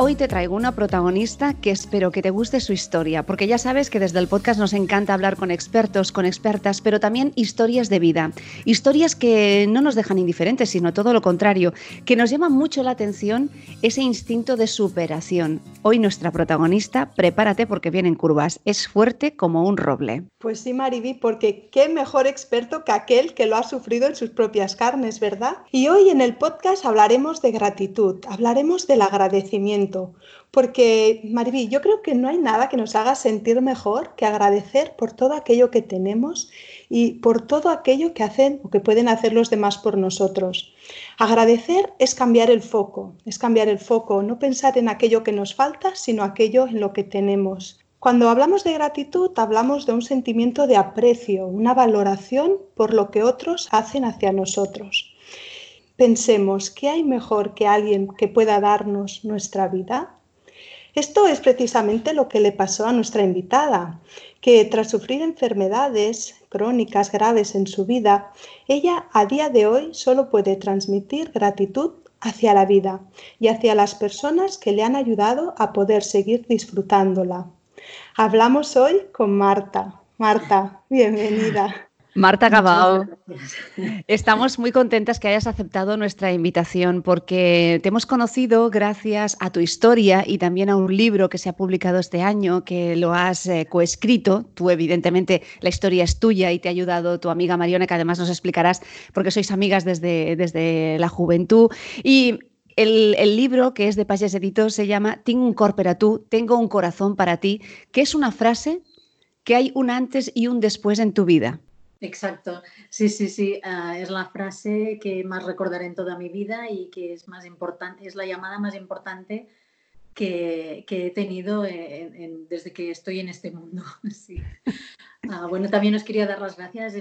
Hoy te traigo una protagonista que espero que te guste su historia, porque ya sabes que desde el podcast nos encanta hablar con expertos, con expertas, pero también historias de vida. Historias que no nos dejan indiferentes, sino todo lo contrario, que nos llama mucho la atención ese instinto de superación. Hoy nuestra protagonista, prepárate porque vienen curvas, es fuerte como un roble. Pues sí, Mariby, porque qué mejor experto que aquel que lo ha sufrido en sus propias carnes, ¿verdad? Y hoy en el podcast hablaremos de gratitud, hablaremos del agradecimiento porque, Mariví, yo creo que no hay nada que nos haga sentir mejor que agradecer por todo aquello que tenemos y por todo aquello que hacen o que pueden hacer los demás por nosotros. Agradecer es cambiar el foco, es cambiar el foco, no pensar en aquello que nos falta, sino aquello en lo que tenemos. Cuando hablamos de gratitud, hablamos de un sentimiento de aprecio, una valoración por lo que otros hacen hacia nosotros pensemos, ¿qué hay mejor que alguien que pueda darnos nuestra vida? Esto es precisamente lo que le pasó a nuestra invitada, que tras sufrir enfermedades crónicas graves en su vida, ella a día de hoy solo puede transmitir gratitud hacia la vida y hacia las personas que le han ayudado a poder seguir disfrutándola. Hablamos hoy con Marta. Marta, bienvenida. Marta Gabao, estamos muy contentas que hayas aceptado nuestra invitación porque te hemos conocido gracias a tu historia y también a un libro que se ha publicado este año que lo has eh, coescrito. Tú, evidentemente, la historia es tuya y te ha ayudado tu amiga Mariona, que además nos explicarás porque sois amigas desde, desde la juventud. Y el, libro, que es de Pages Edito, se llama Tengo un cor para tú, tengo un corazón para ti, que es una frase que hay un antes y un después en tu vida. Exacto, sí, sí, sí, ah, es la frase que más recordaré en toda mi vida y que es más importante, es la llamada más importante que, he tenido desde que estoy en este mundo. Sí. Ah, bueno, también os quería dar las gracias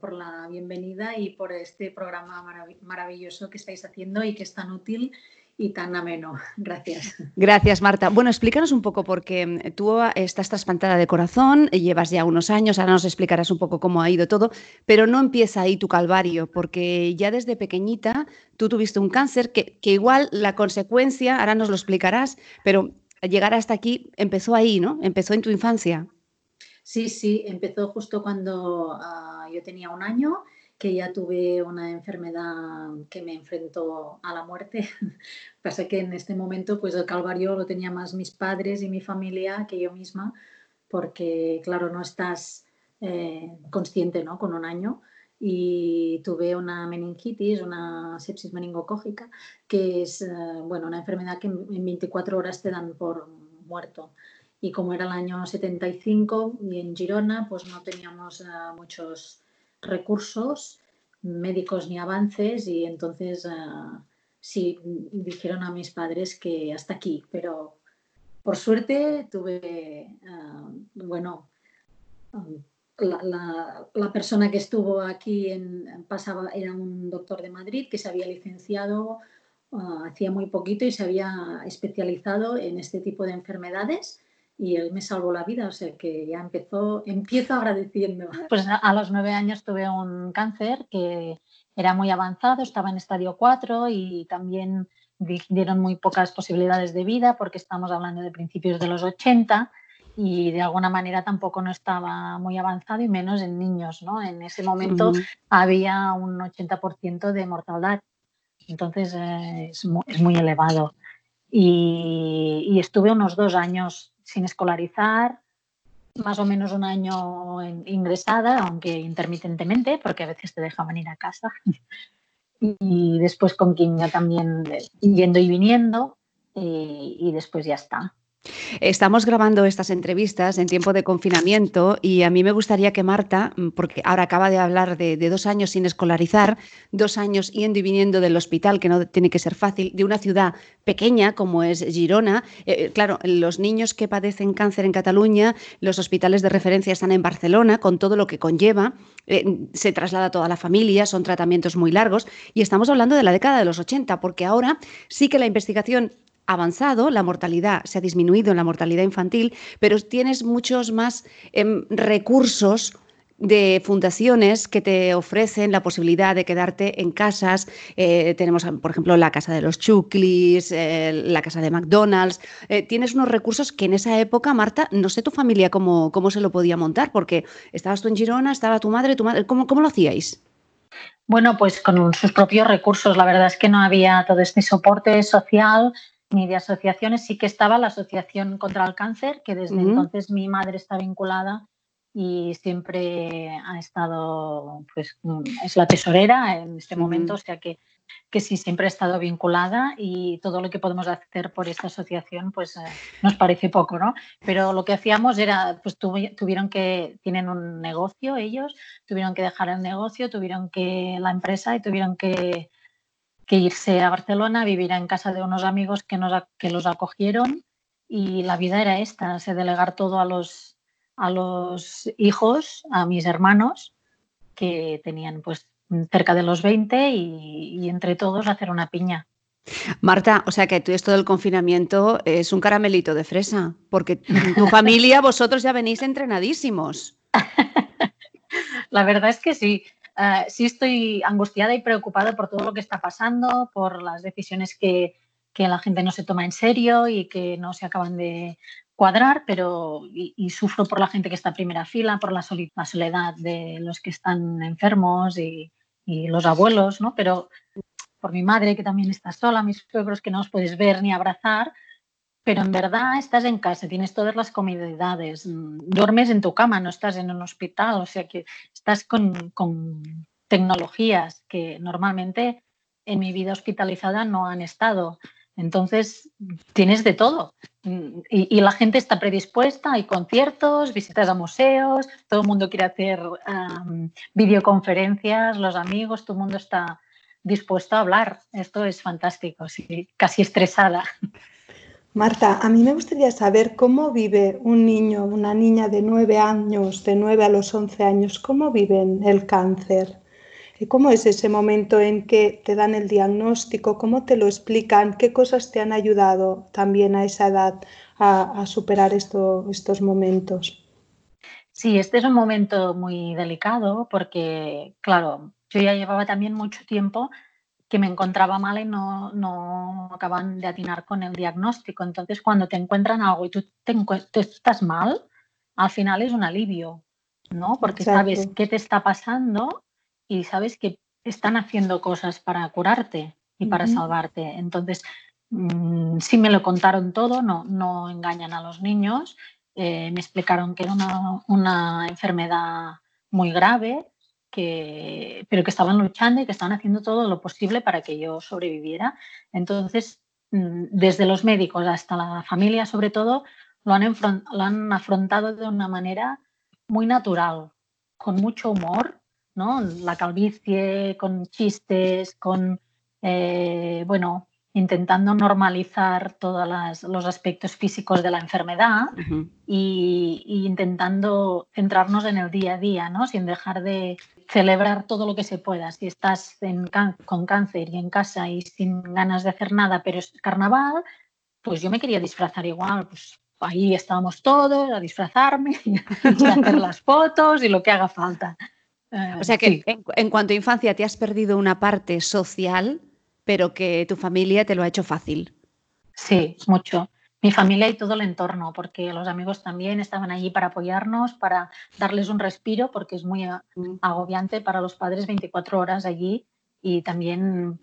por la bienvenida y por este programa maravilloso que estáis haciendo y que es tan útil y tan ameno. Gracias. Gracias, Marta. Bueno, explícanos un poco, porque tú estás trasplantada de corazón, llevas ya unos años, ahora nos explicarás un poco cómo ha ido todo, pero no empieza ahí tu calvario, porque ya desde pequeñita tú tuviste un cáncer que, igual la consecuencia, ahora nos lo explicarás, pero llegar hasta aquí empezó ahí, ¿no? Empezó en tu infancia. Sí, sí, empezó justo cuando ah, yo tenía un año que ya tuve una enfermedad que me enfrentó a la muerte. Pasa que en este momento pues el calvario lo tenía más mis padres y mi familia que yo misma, porque claro, no estás eh, consciente ¿no? con un año y tuve una meningitis, una sepsis meningocógica, que es eh, bueno, una enfermedad que en 24 horas te dan por muerto. Y como era el año 75 y en Girona, pues no teníamos eh, muchos recursos médicos ni avances y entonces uh, sí dijeron a mis padres que hasta aquí, pero por suerte tuve, ah, bueno, la, la, persona que estuvo aquí en, pasaba, era un doctor de Madrid que se había licenciado ah, hacía muy poquito y se había especializado en este tipo de enfermedades y él me salvó la vida, o sea que ya empezó, empiezo agradeciendo. Pues a los nueve años tuve un cáncer que era muy avanzado, estaba en estadio 4 y también dieron muy pocas posibilidades de vida porque estamos hablando de principios de los 80 y de alguna manera tampoco no estaba muy avanzado y menos en niños, ¿no? En ese momento había un 80% de mortalidad, entonces eh, es, muy, elevado. Y, y, estuve unos dos años sin escolarizar, más o menos un año ingresada, aunque intermitentemente, porque a veces te dejaban ir a casa. y después con quimio también yendo y viniendo, y, después ya está. Estamos grabando estas entrevistas en tiempo de confinamiento y a mí me gustaría que Marta, mm, porque ahora acaba de hablar de, dos años sin escolarizar, dos años yendo y viniendo del hospital, que no tiene que ser fácil, de una ciudad pequeña como es Girona. Eh, eh, claro, los niños que padecen cáncer en Cataluña, los hospitales de referencia están en Barcelona, con todo lo que conlleva. Eh, se traslada toda la familia, son tratamientos muy largos y estamos hablando de la década de los 80, porque ahora sí que la investigación avanzado, la mortalidad se ha disminuido en la mortalidad infantil, pero tienes muchos más em, recursos de fundaciones que te ofrecen la posibilidad de quedarte en casas. Eh, tenemos, por ejemplo, la casa de los Chuclis, eh, la casa de McDonald's. Eh, tienes unos recursos que en esa época, Marta, no sé tu familia cómo, cómo se lo podía montar, porque estabas tú en Girona, estaba tu madre, tu madre. ¿Cómo, cómo lo hacíais? Bueno, pues con sus propios recursos. La verdad es que no había todo este soporte social ni de asociaciones. Sí que estaba la Asociación contra el Cáncer, que desde entonces mi madre está vinculada y siempre ha estado, pues es la tesorera en este momento, o sea que, que sí, siempre ha estado vinculada y todo lo que podemos hacer por esta asociación, pues eh, nos parece poco, ¿no? Pero lo que hacíamos era, pues tuvieron que, tienen un negocio ellos, tuvieron que dejar el negocio, tuvieron que, la empresa y tuvieron que, que irse a Barcelona, vivir en casa de unos amigos que, nos, que los acogieron y la vida era esta, se delegar todo a los a los hijos, a mis hermanos, que tenían pues cerca de los 20 y, entre todos hacer una piña. Marta, o sea que tú esto del confinamiento es un caramelito de fresa, porque tu familia, vosotros ya venís entrenadísimos. La verdad es que sí. Eh, sí estoy angustiada y preocupada por todo lo que está pasando, por las decisiones que, que la gente no se toma en serio y que no se acaban de, cuadrar, pero y, sufro por la gente que está en primera fila, por la, soledad de los que están enfermos y, los abuelos, ¿no? Pero por mi madre que también está sola, mis suegros que no os puedes ver ni abrazar, pero en verdad estás en casa, tienes todas las comodidades, duermes en tu cama, no estás en un hospital, o sea que estás con, con tecnologías que normalmente en mi vida hospitalizada no han estado. Entonces, tienes de todo. Y, la gente está predispuesta, hay conciertos, visitas a museos, todo el mundo quiere hacer videoconferencias, los amigos, todo el mundo está dispuesto a hablar. Esto es fantástico, sí, casi estresada. Marta, a mí me gustaría saber cómo vive un niño, una niña de nueve años, de nueve a los once años, cómo viven el cáncer. ¿Cómo es ese momento en que te dan el diagnóstico? ¿Cómo te lo explican? ¿Qué cosas te han ayudado también a esa edad a, superar estos momentos? Sí, este es un momento muy delicado porque, claro, yo ya llevaba también mucho tiempo que me encontraba mal y no, no acaban de atinar con el diagnóstico. Entonces, cuando te encuentran algo y tú te, estás mal, al final es un alivio, ¿no? Porque sabes qué te está pasando y sabes que están haciendo cosas para curarte y para salvarte. Entonces, mm, sí me lo contaron todo, no, no engañan a los niños. Eh, me explicaron que era una, enfermedad muy grave, que, pero que estaban luchando y que estaban haciendo todo lo posible para que yo sobreviviera. Entonces, mm, desde los médicos hasta la familia, sobre todo, lo han, lo han afrontado de una manera muy natural, con mucho humor la calvicie, con chistes, con, eh, bueno, intentando normalizar todos los aspectos físicos de la enfermedad y, intentando centrarnos en el día a día, ¿no? Sin dejar de celebrar todo lo que se pueda. Si estás con cáncer y en casa y sin ganas de hacer nada, pero es carnaval, pues yo me quería disfrazar igual, pues ahí estábamos todos a disfrazarme y a hacer las fotos y lo que haga falta. O sea que en, cuanto a infancia te has perdido una parte social, pero que tu familia te lo ha hecho fácil. Sí, mucho. Mi familia y todo el entorno, porque los amigos también estaban allí para apoyarnos, para darles un respiro, porque es muy mm. agobiante para los padres 24 horas allí y también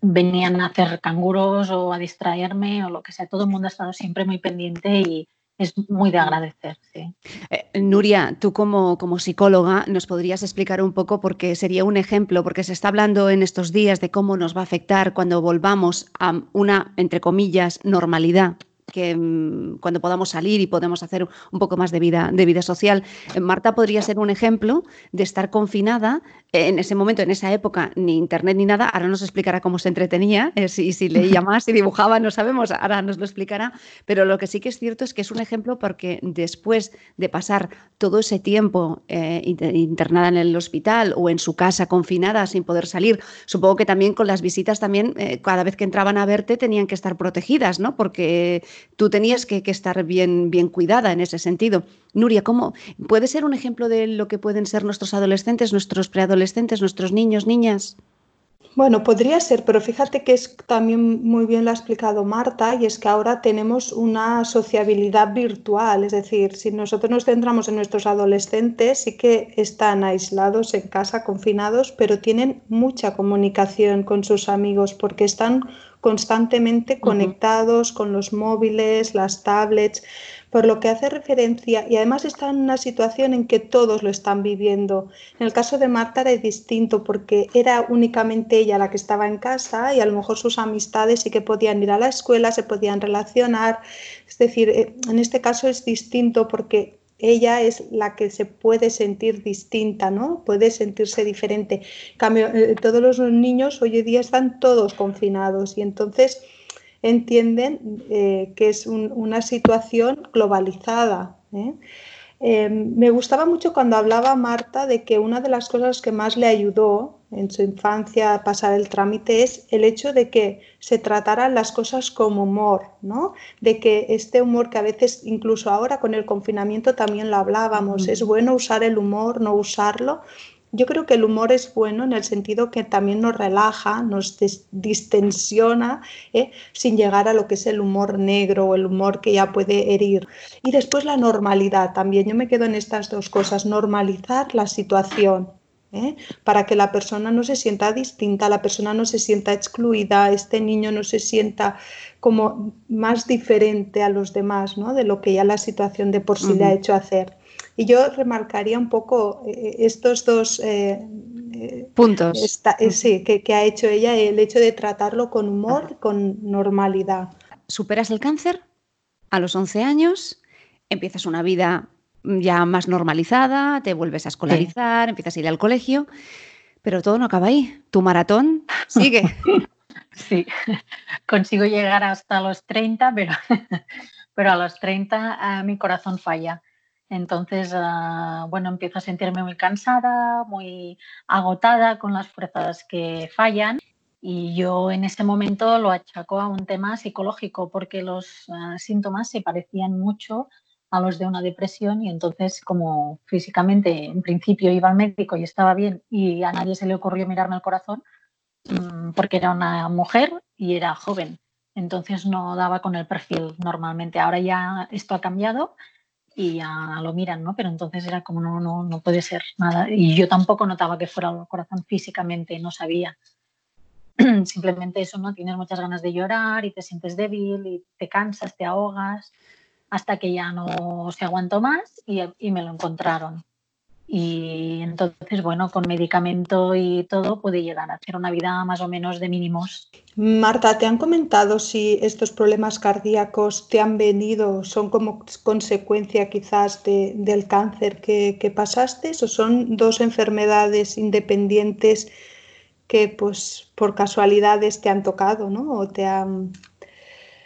venían a hacer canguros o a distraerme o lo que sea. Todo el mundo ha estado siempre muy pendiente y, es muy de agradecer. Sí. Eh, Nuria, tú como, como psicóloga nos podrías explicar un poco porque sería un ejemplo, porque se está hablando en estos días de cómo nos va a afectar cuando volvamos a una, entre comillas, normalidad que mm, cuando podamos salir y podemos hacer un poco más de vida, de vida social. Eh, Marta podría ser un ejemplo de estar confinada en ese momento, en esa época, ni internet ni nada. Ahora nos explicará cómo se entretenía, eh, si, si, leía más, si dibujaba, no sabemos, ahora nos lo explicará. Pero lo que sí que es cierto es que es un ejemplo porque después de pasar todo ese tiempo eh, internada en el hospital o en su casa confinada sin poder salir, supongo que también con las visitas también, cada vez que entraban a verte tenían que estar protegidas, ¿no? Porque tú tenías que, estar bien, bien cuidada en ese sentido. Nuria, ¿cómo puede ser un ejemplo de lo que pueden ser nuestros adolescentes, nuestros preadolescentes, nuestros niños, niñas? Bueno, podría ser, pero fíjate que es también muy bien lo ha explicado Marta, y es que ahora tenemos una sociabilidad virtual, es decir, si nosotros nos centramos en nuestros adolescentes, sí que están aislados en casa, confinados, pero tienen mucha comunicación con sus amigos porque están constantemente conectados con los móviles, las tablets, por lo que hace referencia, y además está en una situación en que todos lo están viviendo. En el caso de Marta era distinto porque era únicamente ella la que estaba en casa y a lo mejor sus amistades sí que podían ir a la escuela, se podían relacionar. Es decir, eh, en este caso es distinto porque ella es la que se puede sentir distinta, ¿no? Puede sentirse diferente. cambio, eh, todos los niños hoy en día están todos confinados y entonces entienden eh, que es una situación globalizada. ¿eh? Em, me gustaba mucho cuando hablaba Marta de que una de las cosas que más le ayudó en su infancia a pasar el trámite es el hecho de que se trataran las cosas con humor, ¿no? De que este humor que a veces, incluso ahora con el confinamiento también lo hablábamos, es bueno usar el humor, no usarlo, yo creo que el humor es bueno en el sentido que también nos relaja, nos distensiona, ¿eh? sin llegar a lo que es el humor negro o el humor que ya puede herir. Y después la normalidad también. Yo me quedo en estas dos cosas, normalizar la situación. ¿eh? para que la persona no se sienta distinta, la persona no se sienta excluida, este niño no se sienta como más diferente a los demás, ¿no? de lo que ya la situación de por sí le ha hecho hacer. Y yo remarcaría un poco eh, estos dos eh, eh, puntos. sí, que, ha hecho ella, el hecho de tratarlo con humor, con normalidad. Superas el cáncer a los 11 años, empiezas una vida ya más normalizada, te vuelves a escolarizar, empiezas a ir al colegio, pero todo no acaba ahí. Tu maratón sigue. Sí, consigo llegar hasta los 30, pero, pero a los 30 mi corazón falla. Entonces, ah, bueno, empiezo a sentirme muy cansada, muy agotada con las fuerzas que fallan. Y yo en ese momento lo achaco a un tema psicológico porque los ah, síntomas se parecían mucho a los de una depresión y entonces como físicamente en principio iba al médico y estaba bien y a nadie se le ocurrió mirarme el corazón mm, porque era una mujer y era joven. Entonces no daba con el perfil normalmente. Ahora ya esto ha cambiado y ya lo miran, ¿no? Pero entonces era como, no, no, no puede ser nada. Y yo tampoco notaba que fuera el corazón físicamente, no sabía. Simplemente eso, ¿no? Tienes muchas ganas de llorar y te sientes débil y te cansas, te ahogas, hasta que ya no se aguantó más y, y me lo encontraron. Y entonces, bueno, con medicamento y todo puede llegar a hacer una vida más o menos de mínimos. Marta, ¿te han comentado si estos problemas cardíacos te han venido, son como consecuencia quizás del cáncer que, que pasaste o son dos enfermedades independientes que pues por casualidades te han tocado, ¿no? O te han...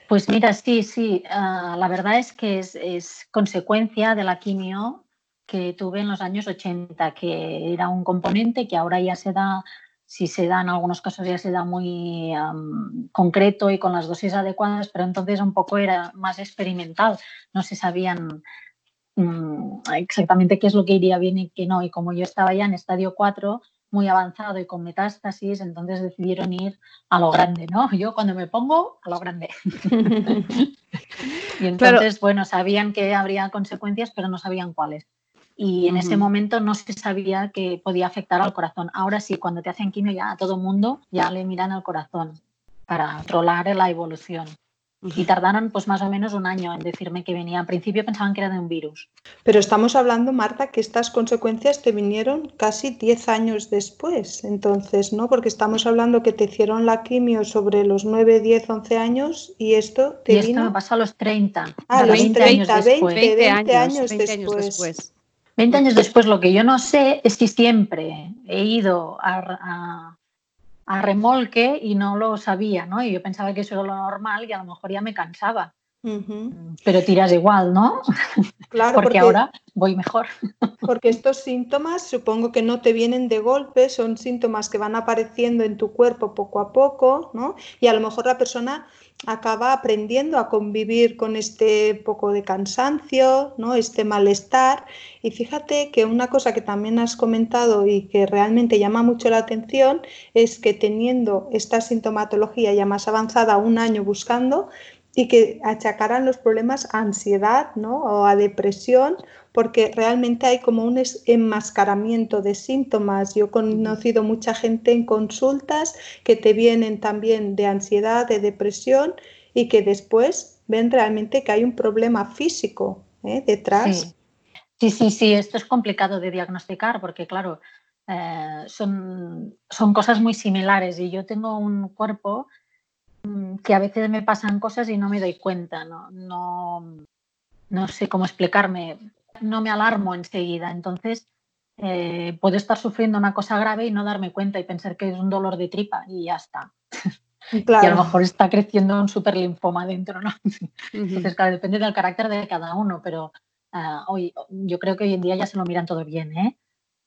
Pues mira, sí, sí, ah, la verdad es que es, es consecuencia de la quimio que tuve en los años 80, que era un componente que ahora ya se da, si se da en algunos casos ya se da muy concreto y con las dosis adecuadas, pero entonces un poco era más experimental, no se sabían mm, exactamente qué es lo que iría bien y qué no, y como yo estaba ya en estadio 4, muy avanzado y con metástasis, entonces decidieron ir a lo grande, ¿no? Yo cuando me pongo, a lo grande. y entonces, bueno, sabían que habría consecuencias, pero no sabían cuáles y en ese momento no se sabía que podía afectar al corazón. Ahora sí, cuando te hacen quimio ya a todo mundo ya le miran al corazón para controlar la evolución. Y tardaron pues más o menos un año en decirme que venía. Al principio pensaban que era de un virus. Pero estamos hablando, Marta, que estas consecuencias te vinieron casi 10 años después, entonces, ¿no? Porque estamos hablando que te hicieron la quimio sobre los 9, 10, 11 años y esto te y esto vino... me pasó a los 30. Ah, a los 20 30, años 20, después. 20, 20 años, años 20 años después. después. 20 años después, lo que yo no sé es si siempre he ido a, a- a remolque y no lo sabía, ¿no? Y yo pensaba que eso era lo normal y a lo mejor ya me cansaba. Ujú. Pero tiras igual, ¿no? Claro, porque, porque, ahora voy mejor. porque estos síntomas supongo que no te vienen de golpe, son síntomas que van apareciendo en tu cuerpo poco a poco, ¿no? Y a lo mejor la persona acaba aprendiendo a convivir con este poco de cansancio, ¿no? Este malestar. Y fíjate que una cosa que también has comentado y que realmente llama mucho la atención es que teniendo esta sintomatología ya más avanzada, un año buscando, y que achacaran los problemas a ansiedad ¿no? o a depresión, porque realmente hay como un enmascaramiento de síntomas. Yo he conocido mucha gente en consultas que te vienen también de ansiedad, de depresión y que después ven realmente que hay un problema físico ¿eh? detrás. Sí. sí, sí, esto es complicado de diagnosticar porque, claro, eh, son, son cosas muy similares y yo tengo un cuerpo que a veces me pasan cosas y no me doy cuenta, no, no, no sé cómo explicarme, no me alarmo enseguida, entonces eh, puedo estar sufriendo una cosa grave y no darme cuenta y pensar que es un dolor de tripa y ya está. Y a lo mejor está creciendo un superlinfoma dentro, ¿no? Entonces, claro, depende del carácter de cada uno, pero ah, hoy, yo creo que hoy en día ya se lo miran todo bien, ¿eh?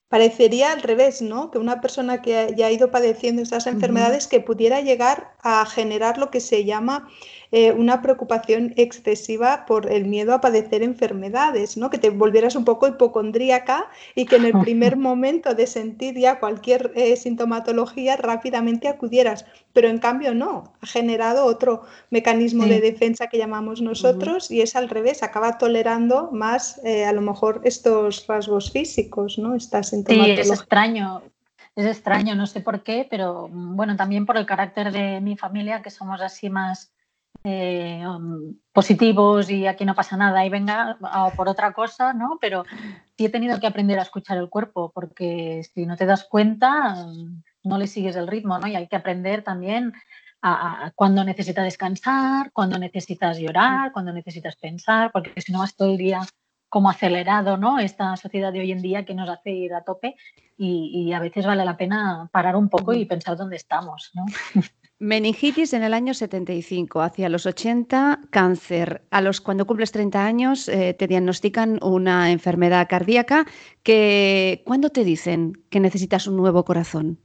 Parecería al revés, ¿no? Que una persona que ya ha ido padeciendo estas enfermedades que pudiera llegar a generar lo que se llama eh, una preocupación excesiva por el miedo a padecer enfermedades, ¿no? Que te volvieras un poco hipocondríaca y que en el primer momento de sentir ya cualquier eh, sintomatología rápidamente acudieras. Pero en cambio no, ha generado otro mecanismo Sí. de defensa que llamamos nosotros y es al revés, acaba tolerando más eh, a lo mejor estos rasgos físicos, ¿no? Esta Sí, es extraño, es extraño, no sé por qué, pero bueno, también por el carácter de mi familia, que somos así más eh, um, positivos y aquí no pasa nada y venga, o por otra cosa, ¿no? Pero sí he tenido que aprender a escuchar el cuerpo, porque si no te das cuenta, no le sigues el ritmo, ¿no? Y hay que aprender también a, a cuando necesitas descansar, cuando necesitas llorar, cuando necesitas pensar, porque si no vas todo el día como acelerado, ¿no? Esta sociedad de hoy en día que nos hace ir a tope y, y a veces vale la pena parar un poco y pensar dónde estamos, ¿no? Meningitis en el año 75, hacia los 80, cáncer. A los cuando cumples 30 años eh, te diagnostican una enfermedad cardíaca que ¿cuándo te dicen que necesitas un nuevo corazón?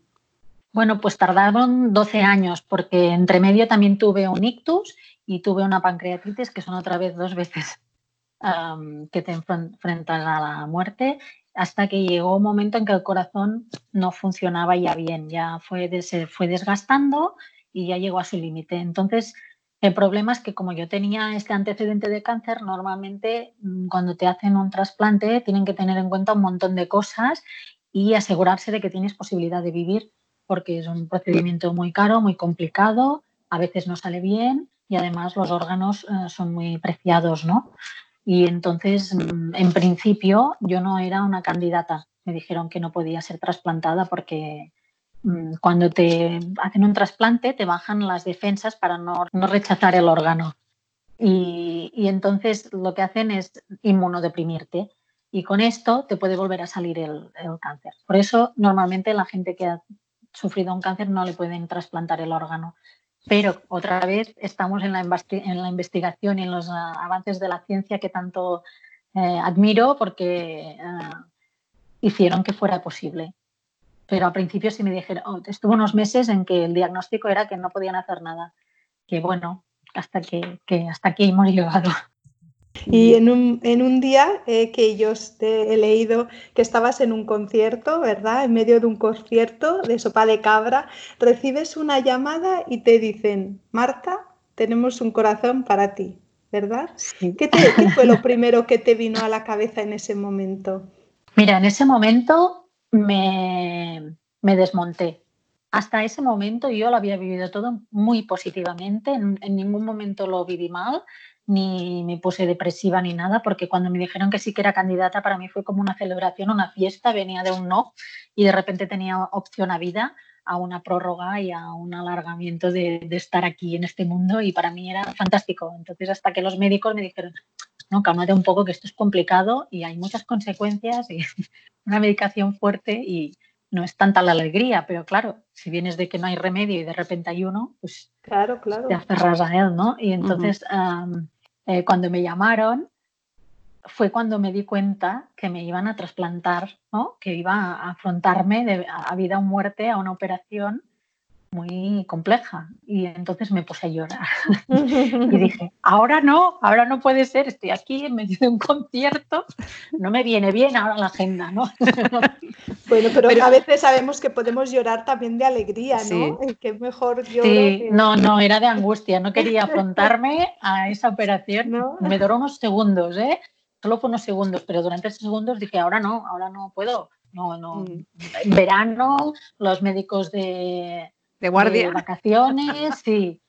Bueno, pues tardaron 12 años porque entre medio también tuve un ictus y tuve una pancreatitis que son otra vez dos veces um, que te enfrentan a la muerte hasta que llegó un momento en que el corazón no funcionaba ya bien, ya fue, se fue desgastando y ya llegó a su límite. Entonces, el problema es que como yo tenía este antecedente de cáncer, normalmente mm, cuando te hacen un trasplante tienen que tener en cuenta un montón de cosas y asegurarse de que tienes posibilidad de vivir, porque es un procedimiento muy caro, muy complicado, a veces no sale bien y además los órganos eh, son muy preciados, ¿no? Y entonces, mm, en principio, yo no era una candidata. Me dijeron que no podía ser trasplantada porque mm, cuando te hacen un trasplante te bajan las defensas para no, no rechazar el órgano. Y, y, entonces lo que hacen es inmunodeprimirte. Y con esto te puede volver a salir el, el cáncer. Por eso, normalmente la gente que ha sufrido un cáncer no le pueden trasplantar el órgano. Pero otra vez estamos en la, en la, investigación y en los uh, avances de la ciencia que tanto eh, admiro porque uh, hicieron que fuera posible. Pero al principio sí me dijeron, oh, estuvo unos meses en que el diagnóstico era que no podían hacer nada. Que bueno, hasta que, que hasta aquí hemos llegado. Y en un, en un día eh, que yo te he leído que estabas en un concierto, ¿verdad? En medio de un concierto de sopa de cabra, recibes una llamada y te dicen, Marta, tenemos un corazón para ti, ¿verdad? Sí. ¿Qué, te, ¿Qué, fue lo primero que te vino a la cabeza en ese momento? Mira, en ese momento me, me desmonté. hasta ese momento yo lo había vivido todo muy positivamente, en, ningún momento lo viví mal, ni me puse depresiva ni nada, porque cuando me dijeron que sí que era candidata, para mí fue como una celebración, una fiesta, venía de un no y de repente tenía opción a vida, a una prórroga y a un alargamiento de, de estar aquí en este mundo y para mí era fantástico. Entonces hasta que los médicos me dijeron, no, cálmate un poco que esto es complicado y hay muchas consecuencias y una medicación fuerte y no es tanta la alegría, pero claro, si vienes de que no hay remedio y de repente hay uno, pues claro, claro. te aferras a él, ¿no? Y entonces eh, cuando me llamaron fue cuando me di cuenta que me iban a trasplantar, ¿no? Que iba a afrontarme de, a vida o muerte a una operación muy compleja y entonces me puse a llorar y dije, ahora no, ahora no puede ser, estoy aquí en medio de un concierto, no me viene bien ahora la agenda, ¿no? bueno, pero, a veces sabemos que podemos llorar también de alegría, ¿no? Que mejor llorar. Sí, no, no, era de angustia, no quería afrontarme a esa operación, me duró unos segundos, ¿eh? Solo fue unos segundos, pero durante esos segundos dije, ahora no, ahora no puedo, no, no. Mm. En verano, los médicos de, de guardia. vacaciones, sí.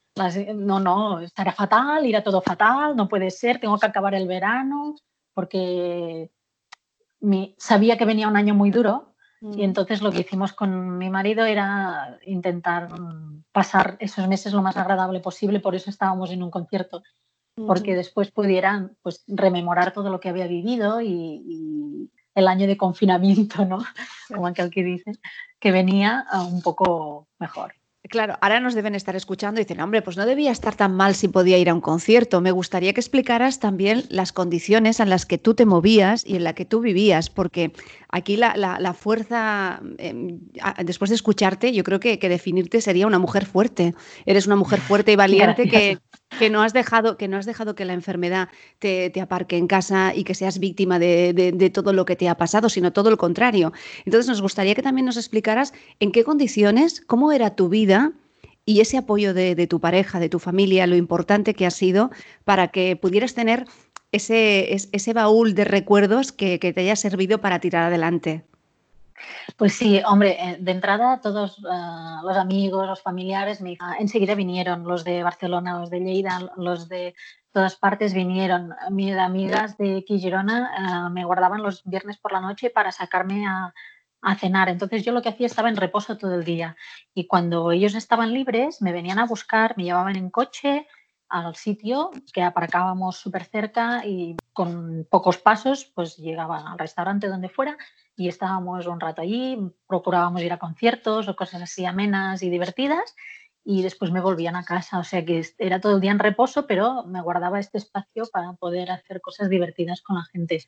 no, no, estará fatal, irá todo fatal, no puede ser, tengo que acabar el verano, porque sabía que venía un año muy duro y mm. entonces lo que hicimos con mi marido era intentar pasar esos meses lo más agradable posible, por eso estábamos en un concierto, porque después pudieran pues, rememorar todo lo que había vivido y, el año de confinamiento, ¿no? Como aquel que dice, que venía un poco mejor. Claro, ahora nos deben estar escuchando y dicen, hombre, pues no debía estar tan mal si podía ir a un concierto. Me gustaría que explicaras también las condiciones en las que tú te movías y en las que tú vivías, porque aquí la, fuerza, em, después de escucharte, yo creo que, definirte sería una mujer fuerte. Eres una mujer fuerte y valiente que, que, no has dejado, que no has dejado que la enfermedad te, aparque en casa y que seas víctima de, de todo lo que te ha pasado, sino todo lo contrario. Entonces nos gustaría que también nos explicaras en qué condiciones, cómo era tu vida y ese apoyo de, tu pareja, de tu familia, lo importante que ha sido para que pudieras tener ese, ese baúl de recuerdos que, te haya servido para tirar adelante. Pues sí, hombre, eh, de entrada todos eh, los amigos, los familiares, enseguida vinieron, los de Barcelona, los de Lleida, los de todas partes vinieron. Mis amigas de Quillirona eh, me guardaban los viernes por la noche para sacarme a, a cenar. Entonces yo lo que hacía estaba en reposo todo el día y cuando ellos estaban libres me venían a buscar, me llevaban en coche al sitio que aparcábamos súper cerca y con pocos pasos pues llegaba al restaurante donde fuera y estábamos un rato allí, procurábamos ir a conciertos o cosas así amenas y divertidas y después me volvían a casa, o sea que era todo el día en reposo, pero me guardaba este espacio para poder hacer cosas divertidas con la gente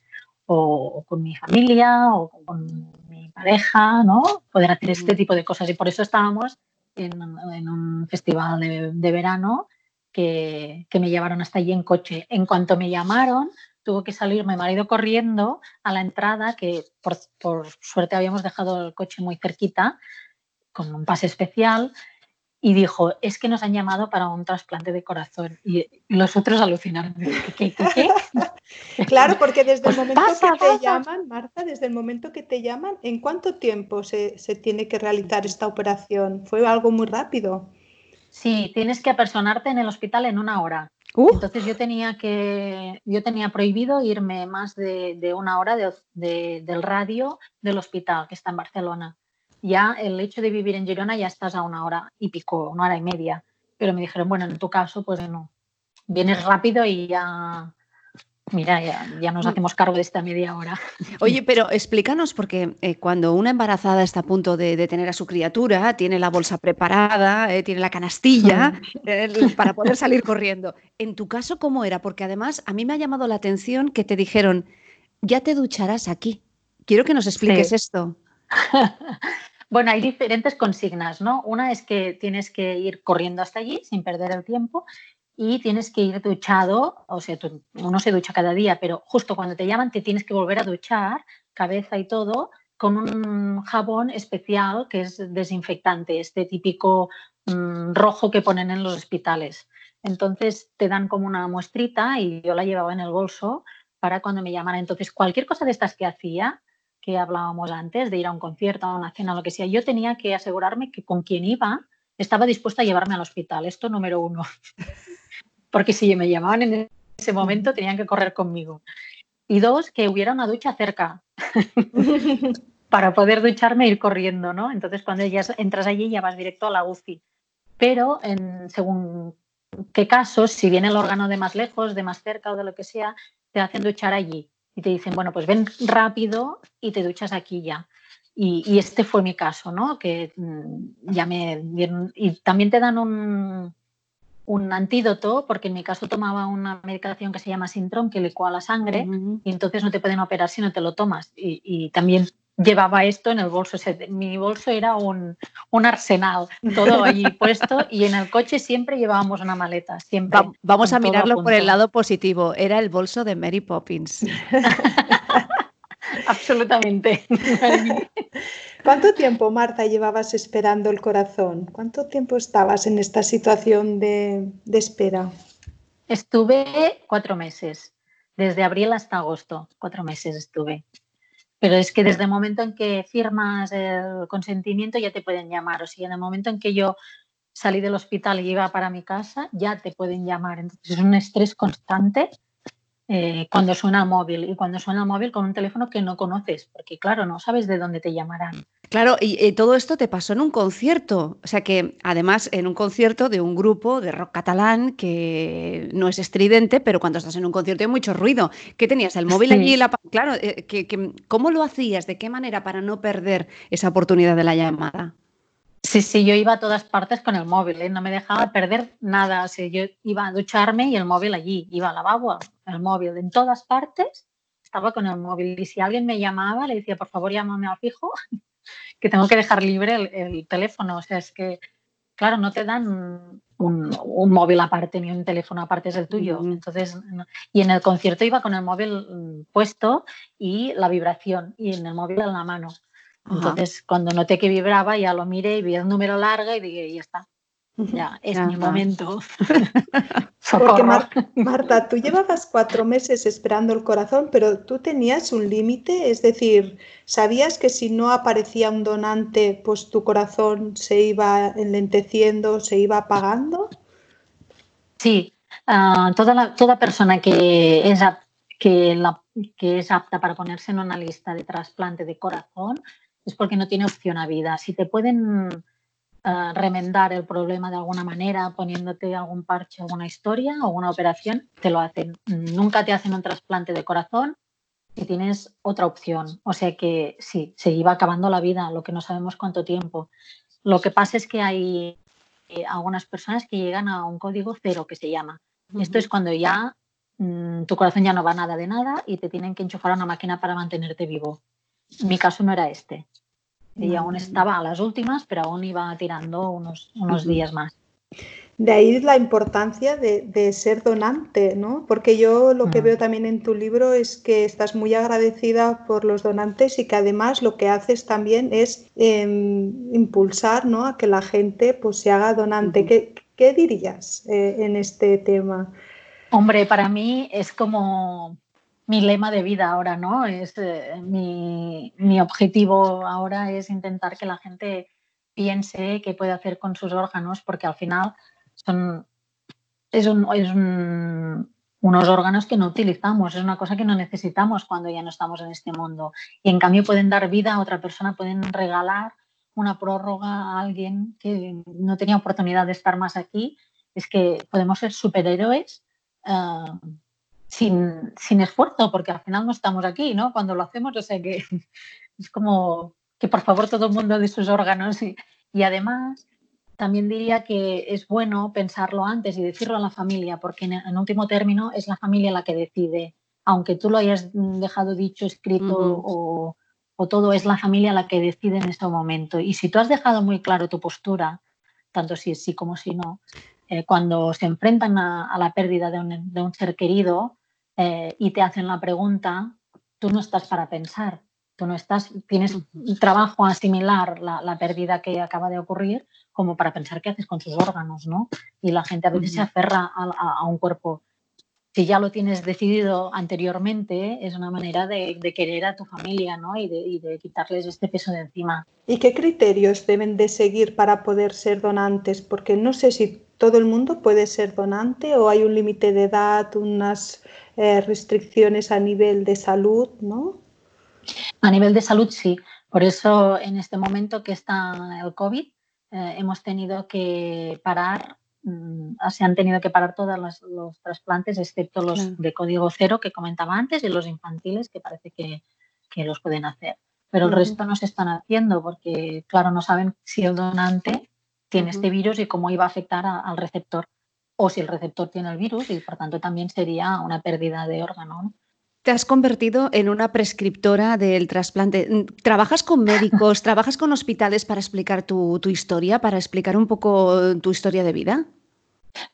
o, con mi familia o con pareja, ¿no? Poder hacer este tipo de cosas. Y por eso estábamos en, un festival de, verano que, me llevaron hasta allí en coche. En cuanto me llamaron, tuvo que salir mi marido corriendo a la entrada, que por, por suerte habíamos dejado el coche muy cerquita, con un pase especial, y dijo, es que nos han llamado para un trasplante de corazón. Y los otros alucinaron. ¿Qué, qué, Claro, porque desde el pues momento que te llaman, Marta, desde el momento que te llaman, ¿en cuánto tiempo se, tiene que realizar esta operación? ¿Fue algo muy rápido? Sí, tienes que apersonarte en el hospital en una hora. Uh. Entonces yo tenía que, yo tenía prohibido irme más de, una hora del radio del hospital que está en Barcelona ya el hecho de vivir en Girona ya estás a una hora y pico, una hora y media. Pero me dijeron, bueno, en tu caso, pues no. Vienes rápido y ya, mira, ya, nos mm. hacemos cargo de esta media hora. Oye, pero explícanos, porque eh, cuando una embarazada está a punto de, tener a su criatura, tiene la bolsa preparada, eh, tiene la canastilla mm. para poder salir corriendo. En tu caso, ¿cómo era? Porque además a mí me ha llamado la atención que te dijeron, ya te ducharás aquí. Quiero que nos expliques esto. Bueno, hay diferentes consignas, ¿no? Una es que tienes que ir corriendo hasta allí sin perder el tiempo y tienes que ir duchado, o sea, uno se ducha cada día, pero justo cuando te llaman te tienes que volver a duchar, cabeza y todo, con un jabón especial que es desinfectante, este típico mm, rojo que ponen en los hospitales. Entonces te dan como una muestrita y yo la llevaba en el bolso para cuando me llamaran. Entonces, cualquier cosa de estas que hacía, hablábamos antes, de ir a un concierto, a una cena, lo que sea, yo tenía que asegurarme que con quien iba estaba dispuesta a llevarme al hospital. Esto número uno. Porque si me llamaban en ese momento, tenían que correr conmigo. Y dos, que hubiera una ducha cerca para poder ducharme e ir corriendo, ¿no? Entonces, cuando ya entras allí, ya vas directo a la UCI. Pero, en, según qué casos, si viene el órgano de más lejos, de más cerca o de lo que sea, te hacen duchar allí. Y te dicen, bueno, pues ven rápido y te duchas aquí ya. Y, este fue mi caso, ¿no? Que mm, ya me dieron. Y también te dan un, un antídoto, porque en mi caso tomaba una medicación que se llama Sintrom, que licúa la sangre, y entonces no te pueden operar si no te lo tomas. Y, también llevaba esto en el bolso. mi bolso era un, un, arsenal, todo allí puesto, y en el coche siempre llevábamos una maleta. Siempre, vamos a mirarlo por el lado positivo. Era el bolso de Mary Poppins. Absolutamente. ¿Cuánto tiempo, Marta, llevabas esperando el corazón? ¿Cuánto tiempo estabas en esta situación de, espera? Estuve cuatro meses, desde abril hasta agosto, cuatro meses estuve. Pero es que desde el momento en que firmas el consentimiento ya te pueden llamar. O sea, en el momento en que yo salí del hospital y iba para mi casa, ya te pueden llamar. Entonces es un estrés constante eh, cuando suena móvil y cuando suena móvil con un teléfono que no conoces, porque claro, no sabes de dónde te llamarán. Claro, y, todo esto te pasó en un concierto, o sea que además en un concierto de un grupo de rock catalán que no es estridente, pero cuando estás en un concierto hay mucho ruido. ¿Qué tenías? ¿El móvil allí? La... Claro, eh, que, ¿cómo lo hacías? ¿De qué manera para no perder esa oportunidad de la llamada? Sí, sí, yo iba a todas partes con el móvil, ¿eh? no me dejaba perder nada. O yo iba a ducharme y el móvil allí, iba al lavabo, el móvil, en todas partes estaba con el móvil. Y si alguien me llamaba, le decía, por favor, llámame al fijo, que tengo que dejar libre el, teléfono. O sea, es que, claro, no te dan un, móvil aparte ni un teléfono aparte es el tuyo. Entonces, y en el concierto iba con el móvil puesto y la vibración y en el móvil en la mano. Entonces, cuando noté que vibraba, ya lo miré y vi el número largo y dije, ya está, ya, es mi momento. Porque Marta, tú llevabas cuatro meses esperando el corazón, pero tú tenías un límite, es decir, ¿sabías que si no aparecía un donante, pues tu corazón se iba enlenteciendo, se iba apagando? Sí, ah, toda, toda persona que es, que, la, que es apta para ponerse en una lista de trasplante de corazón es porque no tiene opción a vida. Si te pueden eh, remendar el problema de alguna manera poniéndote algún parche, alguna historia o una operación, te lo hacen. Nunca te hacen un trasplante de corazón y tienes otra opción. O sea que sí, se iba acabando la vida, lo que no sabemos cuánto tiempo. Lo que pasa es que hay eh, algunas personas que llegan a un código cero que se llama. Esto es cuando ya mm, tu corazón ya no va nada de nada y te tienen que enchufar a una máquina para mantenerte vivo. Mi caso no era este. Y aún estaba a las últimas, pero aún iba tirando unos, unos días más. De ahí la importancia de, ser donante, ¿no? Porque yo lo que mm. veo también en tu libro es que estás muy agradecida por los donantes y que además lo que haces también es em, impulsar ¿no? a que la gente pues, se haga donante. ¿Qué, dirías eh, en este tema? Hombre, para mí es como mi lema de vida ahora, ¿no? Es eh, mi, objetivo ahora es intentar que la gente piense qué puede hacer con sus órganos, porque al final son es, unos órganos que no utilizamos, es una cosa que no necesitamos cuando ya no estamos en este mundo. Y en cambio pueden dar vida a otra persona, pueden regalar una prórroga a alguien que no tenía oportunidad de estar más aquí. Es que podemos ser superhéroes. Eh, sin, sin, esfuerzo, porque al final no estamos aquí, ¿no? Cuando lo hacemos, o sea que es como que por favor todo el mundo de sus órganos y, y además también diría que es bueno pensarlo antes y decirlo a la familia, porque en, último término es la familia la que decide, aunque tú lo hayas dejado dicho, escrito o, o, todo, es la familia la que decide en este momento. Y si tú has dejado muy claro tu postura, tanto si es sí como si no, eh, cuando se enfrentan a, la pérdida de un, de un ser querido, eh, y te hacen la pregunta, tú no estás para pensar, tú no estás, tienes trabajo a asimilar la, pérdida que acaba de ocurrir como para pensar qué haces con sus órganos, ¿no? Y la gente a veces se aferra a, un cuerpo si ya lo tienes decidido anteriormente, es una manera de, querer a tu familia ¿no? y, de, quitarles este peso de encima. ¿Y qué criterios deben de seguir para poder ser donantes? Porque no sé si todo el mundo puede ser donante o hay un límite de edad, unas eh, restricciones a nivel de salud, ¿no? A nivel de salud sí. Por eso en este momento que está el COVID eh, hemos tenido que parar Mm, se han tenido que parar todos los, trasplantes, excepto los de código cero que comentaba antes y los infantiles que parece que, los pueden hacer. Pero el resto no se están haciendo porque, claro, no saben si el donante tiene este virus y cómo iba a afectar al receptor o si el receptor tiene el virus y por tanto también sería una pérdida de órgano. Te has convertido en una prescriptora del trasplante. ¿Trabajas con médicos, trabajas con hospitales para explicar tu, historia, para explicar un poco tu historia de vida?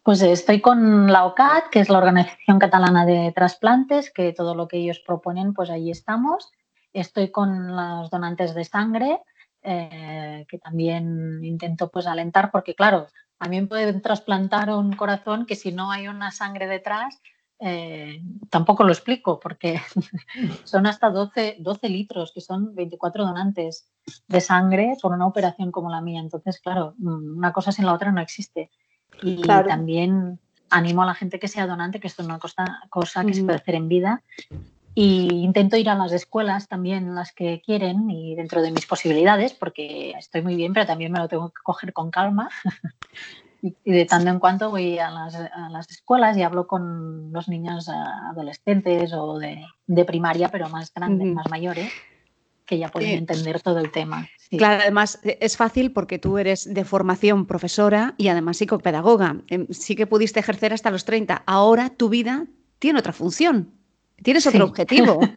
Pues estoy con la OCAT, que es la Organización Catalana de Trasplantes, que todo lo que ellos proponen, pues ahí estamos. Estoy con los donantes de sangre, eh, que también intento pues alentar, porque claro, también pueden trasplantar un corazón que si no hay una sangre detrás, eh, tampoco lo explico porque son hasta 12, 12 litros, que son 24 donantes de sangre por una operación como la mía. Entonces, claro, mm, una cosa sin la otra no existe. Y también animo a la gente que sea donante, que esto es una cosa, cosa que se puede hacer en vida. Y intento ir a las escuelas también, las que quieren, y dentro de mis posibilidades, porque estoy muy bien, pero también me lo tengo que coger con calma. y de tanto en cuanto voy a las, escuelas y hablo con los niños adolescentes o de, primaria, pero más grandes, más mayores, que ya pueden entender todo el tema. Claro, además e, es fácil porque tú eres de formación profesora y además psicopedagoga. Em, sí que pudiste ejercer hasta los 30. Ahora tu vida tiene otra función. Tienes otro objetivo.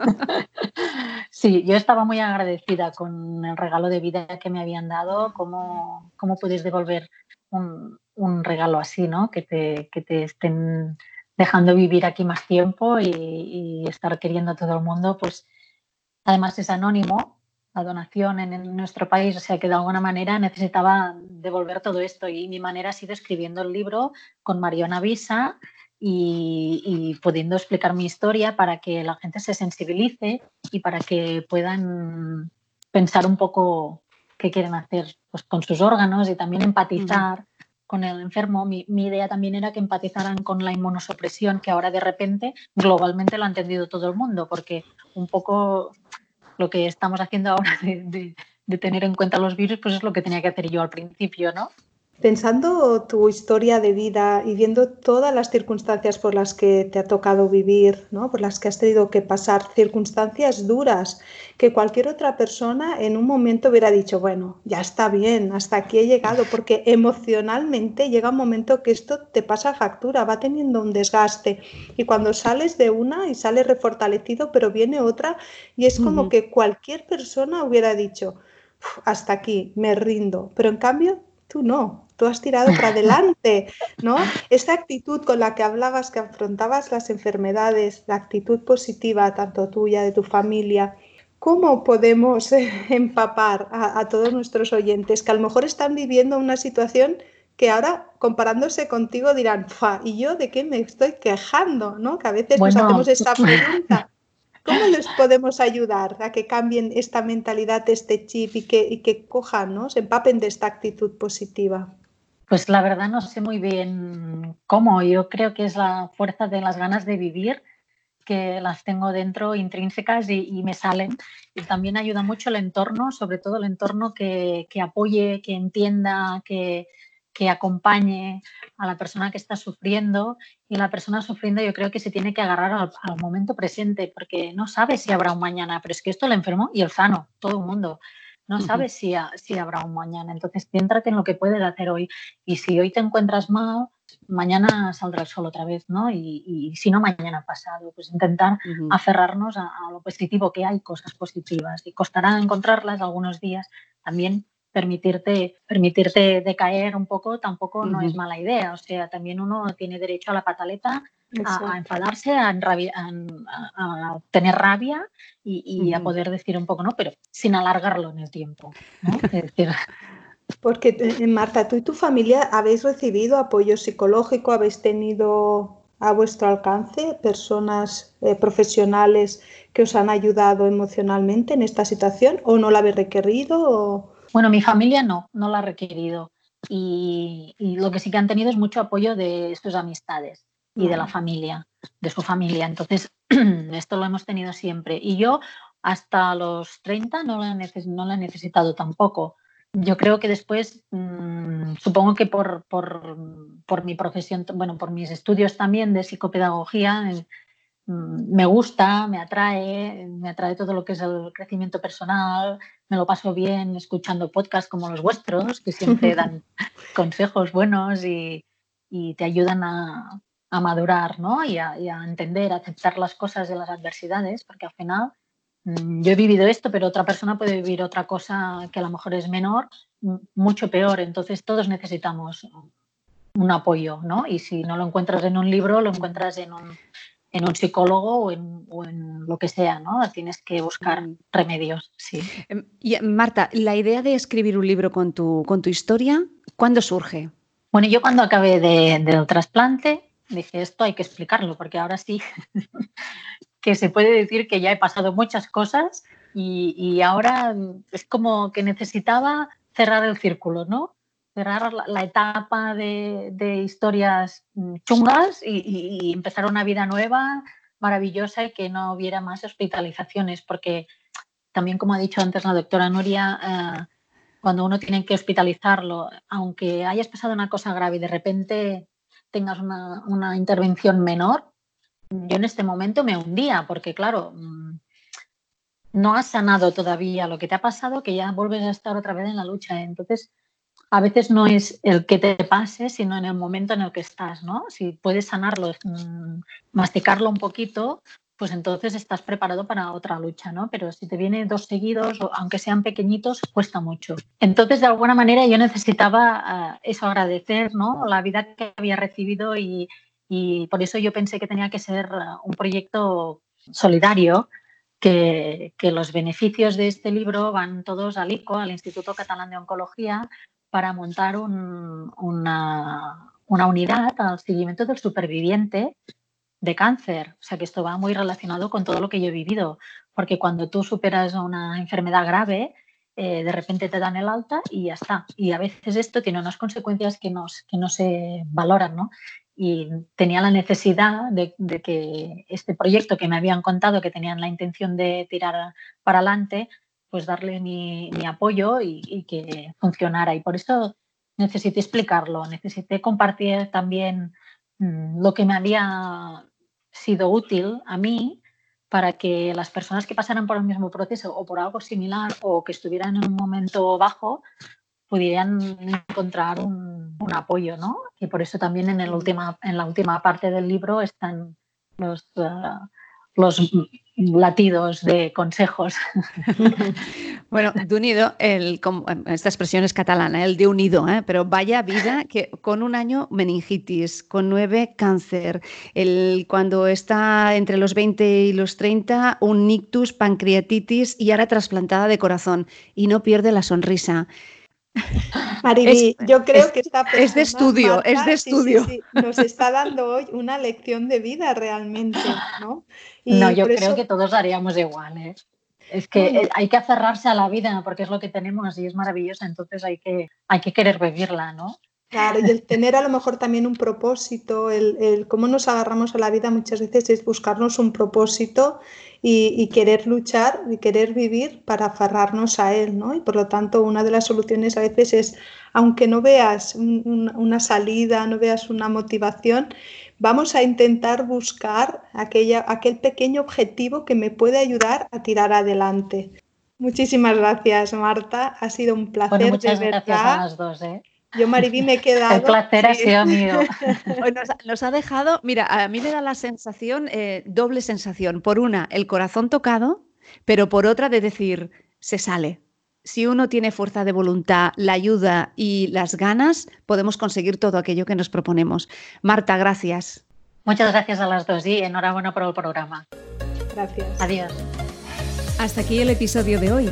Sí, yo estaba muy agradecida con el regalo de vida que me habían dado, cómo, cómo puedes devolver un, un regalo así, ¿no? Que te, que te estén dejando vivir aquí más tiempo y, estar queriendo a todo el mundo, pues además es anónimo la donación en, nuestro país, o sea que de alguna manera necesitaba devolver todo esto y mi manera ha sido escribiendo el libro con Mariona Visa y, y, pudiendo explicar mi historia para que la gente se sensibilice y para que puedan pensar un poco qué quieren hacer pues, con sus órganos y también empatizar con el enfermo, mi, idea también era que empatizaran con la inmunosupresión, que ahora de repente globalmente lo ha entendido todo el mundo, porque un poco lo que estamos haciendo ahora de, de tener en cuenta los virus, pues es lo que tenía que hacer yo al principio, ¿no? Pensando tu historia de vida y viendo todas las circunstancias por las que te ha tocado vivir, ¿no? por las que has tenido que pasar, circunstancias duras, que cualquier otra persona en un momento hubiera dicho, bueno, ya está bien, hasta aquí he llegado, porque emocionalmente llega un momento que esto te pasa factura, va teniendo un desgaste. Y cuando sales de una y sales refortalecido, pero viene otra, y es como que cualquier persona hubiera dicho, hasta aquí, me rindo. Pero en cambio, tú no, tú has tirado para adelante, ¿no? Esta actitud con la que hablabas, que afrontabas las enfermedades, la actitud positiva, tanto tuya, de tu familia, ¿cómo podemos empapar a, todos nuestros oyentes que a lo mejor están viviendo una situación que ahora comparándose contigo dirán, Fa, ¿y yo de qué me estoy quejando? ¿no? Que a veces nos hacemos esta pregunta. ¿Cómo les podemos ayudar a que cambien esta mentalidad, este chip y que, y que cojan, ¿no? se empapen de esta actitud positiva? Pues la verdad no sé muy bien cómo. Yo creo que es la fuerza de las ganas de vivir que las tengo dentro intrínsecas y, me salen. Y también ayuda mucho el entorno, sobre todo el entorno que, apoye, que entienda, que, que, acompañe a la persona que está sufriendo. Y la persona sufriendo yo creo que se tiene que agarrar al, al momento presente, porque no sabe si habrá un mañana, pero es que esto le enfermo y el sano, todo el mundo no sabes si, si, habrá un mañana. Entonces, céntrate en lo que puedes hacer hoy. Y si hoy te encuentras mal, mañana saldrá el sol otra vez, ¿no? Y, si no, mañana pasado. Pues intentar aferrarnos a, lo positivo, que hay cosas positivas. Y costará encontrarlas algunos días. También permitirte, permitirte decaer un poco tampoco no es mala idea. O sea, también uno tiene derecho a la pataleta a, enfadarse, a, a, tener rabia y, a poder decir un poco, ¿no? Pero sin alargarlo en el tiempo. Porque, eh, Marta, tú y tu familia habéis recibido apoyo psicológico, habéis tenido a vuestro alcance, personas eh, profesionales que os han ayudado emocionalmente en esta situación o no la habéis requerido? Bueno, mi familia no, no la ha requerido. Y, lo que sí que han tenido es mucho apoyo de sus amistades y de la familia, de su familia. Entonces, esto lo hemos tenido siempre. Y yo hasta los 30 no la no he necesitado tampoco. Yo creo que después, mm, supongo que por, por, mi profesión, bueno, por mis estudios también de psicopedagogía, eh, mm, me gusta, me atrae, me atrae todo lo que es el crecimiento personal, me lo paso bien escuchando podcasts como los vuestros, que siempre dan consejos buenos y, te ayudan a, madurar ¿no? y, a, y a entender, a aceptar las cosas de las adversidades, porque al final Mm, yo he vivido esto, pero otra persona puede vivir otra cosa que a lo mejor es menor, mucho peor. Entonces todos necesitamos un apoyo, ¿no? Y si no lo encuentras en un libro, lo encuentras en un, psicólogo o en, lo que sea, ¿no? Tienes que buscar mm. remedios, sí. Em, y, Marta, la idea de escribir un libro con tu, con tu historia, ¿cuándo surge? Bueno, yo cuando acabé del trasplante dije, esto hay que explicarlo, porque ahora sí que se puede decir que ya he pasado muchas cosas y, ahora es como que necesitaba cerrar el círculo, ¿no? Cerrar la, etapa de, historias mm, chungas y, empezar una vida nueva, maravillosa y que no hubiera más hospitalizaciones, porque también, como ha dicho antes la doctora Nuria, eh, cuando uno tiene que hospitalizarlo, aunque hayas pasado una cosa grave y de repente tengas una, una intervención menor, yo en este momento me hundía, porque claro, mm, no has sanado todavía lo que te ha pasado, que ya vuelves a estar otra vez en la lucha. Entonces, a veces no es el que te pase, sino en el momento en el que estás, ¿no? Si puedes sanarlo, mm, masticarlo un poquito, pues entonces estás preparado para otra lucha, ¿no? Pero si te vienen dos seguidos, aunque sean pequeñitos, cuesta mucho. Entonces, de alguna manera, yo necesitaba ah, eso, agradecer, ¿no? La vida que había recibido y, y por eso yo pensé que tenía que ser uh, un proyecto solidario, que, los beneficios de este libro van todos al ICO, al Instituto Catalán de Oncología, para montar una, una unidad al seguimiento del superviviente de cáncer. O sea que esto va muy relacionado con todo lo que yo he vivido, porque cuando tú superas una enfermedad grave, eh, de repente te dan el alta y ya está. Y a veces esto tiene unas consecuencias que, nos, que no se valoran, ¿no? y tenía la necesidad de, que este proyecto que me habían contado que tenían la intención de tirar para adelante, pues darle mi, apoyo y, que funcionara. Y por eso necesité explicarlo, necesité compartir también lo que me había sido útil a mí para que las personas que pasaran por el mismo proceso o por algo similar o que estuvieran en un momento bajo pudieran encontrar un, apoyo, ¿no? Y por eso también en, el última, en la última parte del libro están los, eh, los latidos de consejos. Bueno, de unido, el, esta expresión es catalana, el de unido, ¿eh? pero vaya vida que con un año meningitis, con nueve cáncer, el, cuando está entre los 20 y los 30 un nictus, pancreatitis y ahora trasplantada de corazón y no pierde la sonrisa. Mariby, yo creo que esta es de estudio, es de estudio. nos está dando hoy una lección de vida realmente, ¿no? no, yo creo que todos haríamos igual, ¿eh? Es que hay que aferrarse a la vida porque es lo que tenemos y es maravillosa, entonces hay que, hay que querer vivirla, ¿no? Claro, y el tener a lo mejor también un propósito, el, el, cómo nos agarramos a la vida muchas veces es buscarnos un propósito y, querer luchar y querer vivir para aferrarnos a él, ¿no? Y por lo tanto, una de las soluciones a veces es, aunque no veas una salida, no veas una motivación, vamos a intentar buscar aquella, aquel pequeño objetivo que me puede ayudar a tirar adelante. Muchísimas gracias, Marta. Ha sido un placer. muchas gracias a las dos. ¿eh? Yo, Mariví, me he quedado. El placer ha sido mío. Nos, ha dejado, mira, a mí me da la sensación, eh, doble sensación. Por una, el corazón tocado, pero por otra, de decir, se sale. Si uno tiene fuerza de voluntad, la ayuda y las ganas, podemos conseguir todo aquello que nos proponemos. Marta, gracias. Muchas gracias a las dos y enhorabuena por el programa. Gracias. Adiós. Hasta aquí el episodio de hoy.